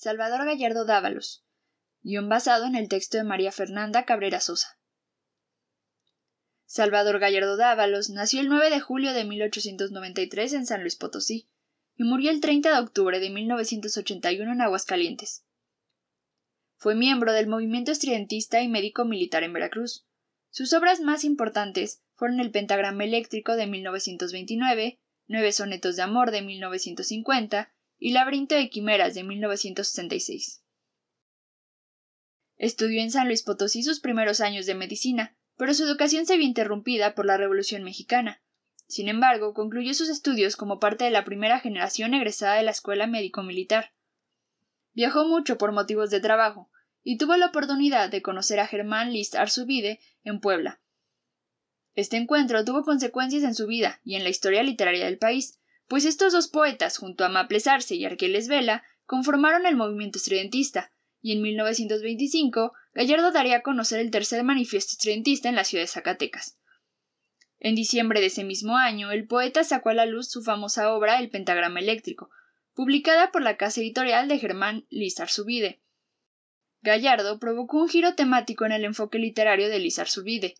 Salvador Gallardo Dávalos. Guión basado en el texto de María Fernanda Cabrera Sosa. Salvador Gallardo Dávalos nació el 9 de julio de 1893 en San Luis Potosí y murió el 30 de octubre de 1981 en Aguascalientes. Fue miembro del movimiento estridentista y médico militar en Veracruz. Sus obras más importantes fueron El pentagrama eléctrico de 1929, Nueve sonetos de amor de 1950 y Laberinto de Quimeras de 1966. Estudió en San Luis Potosí sus primeros años de medicina, pero su educación se vio interrumpida por la Revolución mexicana. Sin embargo, concluyó sus estudios como parte de la primera generación egresada de la Escuela Médico-Militar. Viajó mucho por motivos de trabajo, y tuvo la oportunidad de conocer a Germán List Arzubide en Puebla. Este encuentro tuvo consecuencias en su vida y en la historia literaria del país, pues estos dos poetas, junto a Maples Arce y Arqueles Vela, conformaron el movimiento estridentista, y en 1925 Gallardo daría a conocer el tercer manifiesto estridentista en la ciudad de Zacatecas. En diciembre de ese mismo año, el poeta sacó a la luz su famosa obra El pentagrama eléctrico, publicada por la casa editorial de Germán Lizar Subide. Gallardo provocó un giro temático en el enfoque literario de Lizar Subide.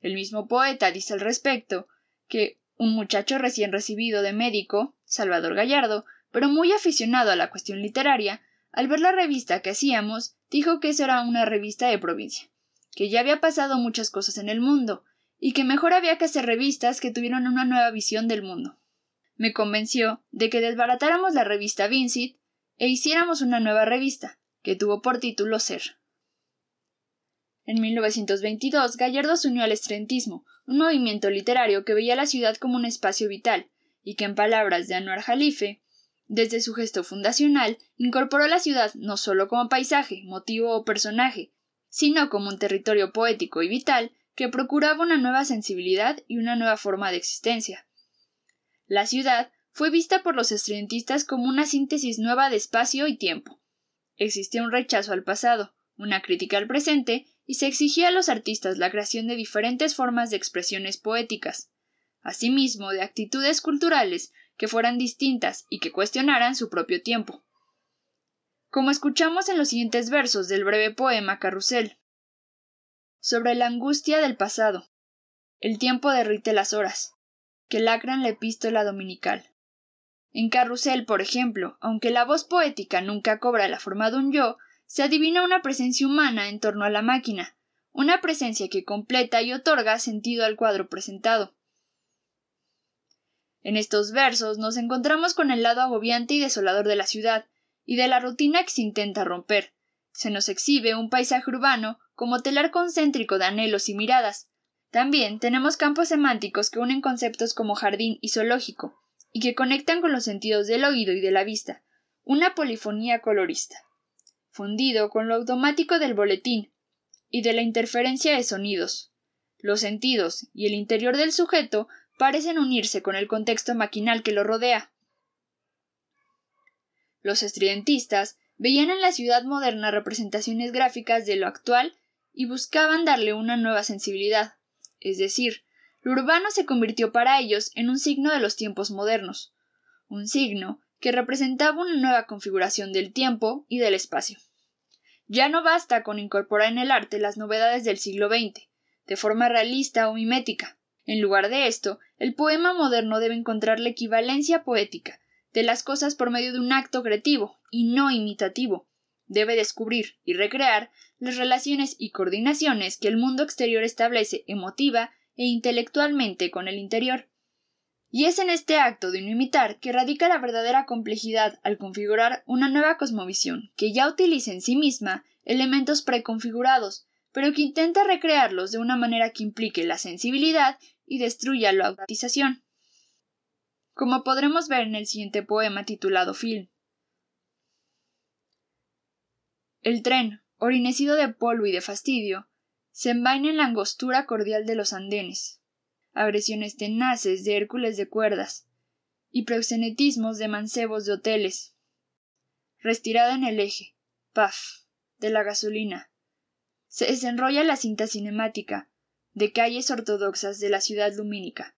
El mismo poeta dice al respecto que un muchacho recién recibido de médico, Salvador Gallardo, pero muy aficionado a la cuestión literaria, al ver la revista que hacíamos, dijo que eso era una revista de provincia, que ya había pasado muchas cosas en el mundo, y que mejor había que hacer revistas que tuvieran una nueva visión del mundo. Me convenció de que desbaratáramos la revista Vincit e hiciéramos una nueva revista, que tuvo por título Ser. En 1922, Gallardo se unió al estrentismo, un movimiento literario que veía la ciudad como un espacio vital, y que, en palabras de Anuar Jalife, desde su gesto fundacional, incorporó la ciudad no solo como paisaje, motivo o personaje, sino como un territorio poético y vital que procuraba una nueva sensibilidad y una nueva forma de existencia. La ciudad fue vista por los estudiantistas como una síntesis nueva de espacio y tiempo. Existía un rechazo al pasado, una crítica al presente y se exigía a los artistas la creación de diferentes formas de expresiones poéticas, asimismo de actitudes culturales que fueran distintas y que cuestionaran su propio tiempo. Como escuchamos en los siguientes versos del breve poema Carrusel. Sobre la angustia del pasado. El tiempo derrite las horas, que lacran la epístola dominical. En Carrusel, por ejemplo, aunque la voz poética nunca cobra la forma de un yo, se adivina una presencia humana en torno a la máquina, una presencia que completa y otorga sentido al cuadro presentado. En estos versos nos encontramos con el lado agobiante y desolador de la ciudad, y de la rutina que se intenta romper. Se nos exhibe un paisaje urbano como telar concéntrico de anhelos y miradas. También tenemos campos semánticos que unen conceptos como jardín y zoológico, y que conectan con los sentidos del oído y de la vista, una polifonía colorista con lo automático del boletín y de la interferencia de sonidos. Los sentidos y el interior del sujeto parecen unirse con el contexto maquinal que lo rodea. Los estridentistas veían en la ciudad moderna representaciones gráficas de lo actual y buscaban darle una nueva sensibilidad. Es decir, lo urbano se convirtió para ellos en un signo de los tiempos modernos, un signo que representaba una nueva configuración del tiempo y del espacio. Ya no basta con incorporar en el arte las novedades del siglo XX, de forma realista o mimética. En lugar de esto, el poema moderno debe encontrar la equivalencia poética de las cosas por medio de un acto creativo y no imitativo. Debe descubrir y recrear las relaciones y coordinaciones que el mundo exterior establece emotiva e intelectualmente con el interior. Y es en este acto de no imitar que radica la verdadera complejidad al configurar una nueva cosmovisión que ya utiliza en sí misma elementos preconfigurados, pero que intenta recrearlos de una manera que implique la sensibilidad y destruya la automatización. Como podremos ver en el siguiente poema titulado Film. El tren, orinecido de polvo y de fastidio, se envaina en la angostura cordial de los andenes, agresiones tenaces de Hércules de cuerdas, y proxenetismos de mancebos de hoteles. Restirada en el eje, paf, de la gasolina. Se desenrolla la cinta cinemática de calles ortodoxas de la ciudad lumínica.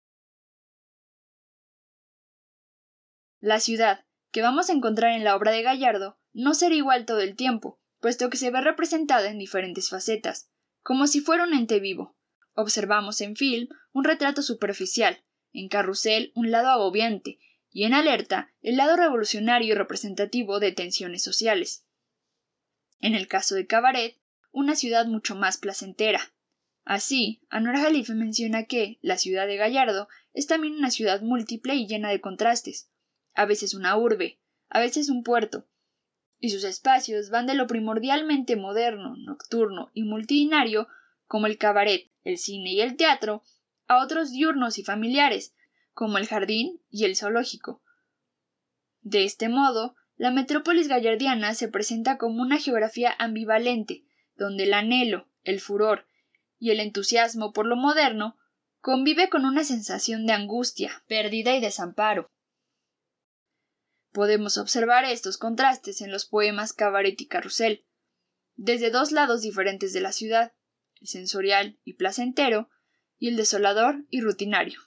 La ciudad, que vamos a encontrar en la obra de Gallardo, no será igual todo el tiempo, puesto que se ve representada en diferentes facetas, como si fuera un ente vivo. Observamos en film un retrato superficial, en carrusel un lado agobiante, y en alerta el lado revolucionario y representativo de tensiones sociales. En el caso de Cabaret, una ciudad mucho más placentera. Así, Anwar Jalife menciona que la ciudad de Gallardo es también una ciudad múltiple y llena de contrastes, a veces una urbe, a veces un puerto, y sus espacios van de lo primordialmente moderno, nocturno y multitudinario, como el cabaret, el cine y el teatro, a otros diurnos y familiares, como el jardín y el zoológico. De este modo, la metrópolis gallardiana se presenta como una geografía ambivalente, donde el anhelo, el furor y el entusiasmo por lo moderno convive con una sensación de angustia, pérdida y desamparo. Podemos observar estos contrastes en los poemas Cabaret y Carrusel, desde dos lados diferentes de la ciudad, el sensorial y placentero, y el desolador y rutinario.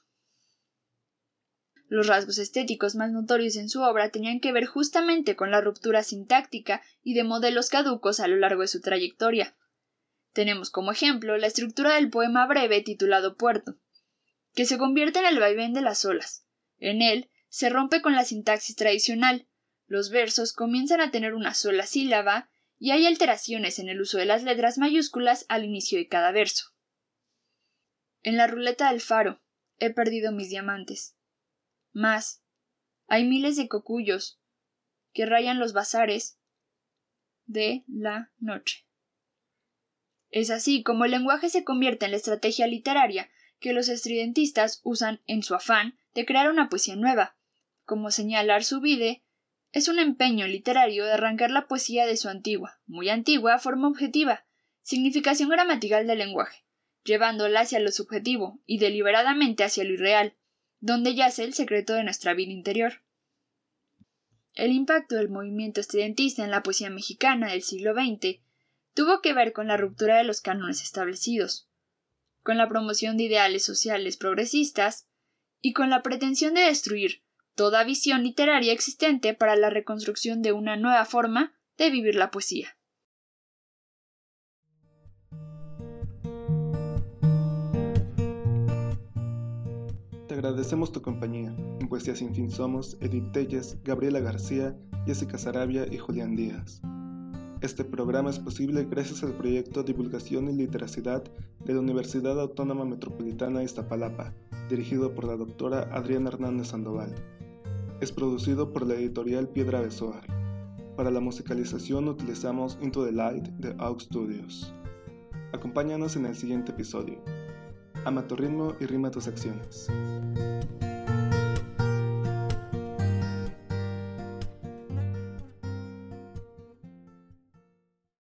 Los rasgos estéticos más notorios en su obra tenían que ver justamente con la ruptura sintáctica y de modelos caducos a lo largo de su trayectoria. Tenemos como ejemplo la estructura del poema breve titulado Puerto, que se convierte en el vaivén de las olas. En él se rompe con la sintaxis tradicional, los versos comienzan a tener una sola sílaba y hay alteraciones en el uso de las letras mayúsculas al inicio de cada verso. En la ruleta del faro he perdido mis diamantes. Más, hay miles de cocuyos que rayan los bazares de la noche. Es así como el lenguaje se convierte en la estrategia literaria que los estridentistas usan en su afán de crear una poesía nueva, como señalar su vide, es un empeño literario de arrancar la poesía de su antigua, muy antigua, forma objetiva, significación gramatical del lenguaje, llevándola hacia lo subjetivo y deliberadamente hacia lo irreal, donde yace el secreto de nuestra vida interior. El impacto del movimiento estridentista en la poesía mexicana del siglo XX tuvo que ver con la ruptura de los cánones establecidos, con la promoción de ideales sociales progresistas y con la pretensión de destruir toda visión literaria existente para la reconstrucción de una nueva forma de vivir la poesía. Te agradecemos tu compañía. En Poesía Sin Fin somos Edith Telles, Gabriela García, Jessica Sarabia y Julián Díaz. Este programa es posible gracias al proyecto Divulgación y Literacidad de la Universidad Autónoma Metropolitana de Iztapalapa, dirigido por la doctora Adriana Hernández Sandoval. Es producido por la editorial Piedra de Soar. Para la musicalización utilizamos Into the Light de AUX Studios. Acompáñanos en el siguiente episodio. Ama tu ritmo y rima tus acciones.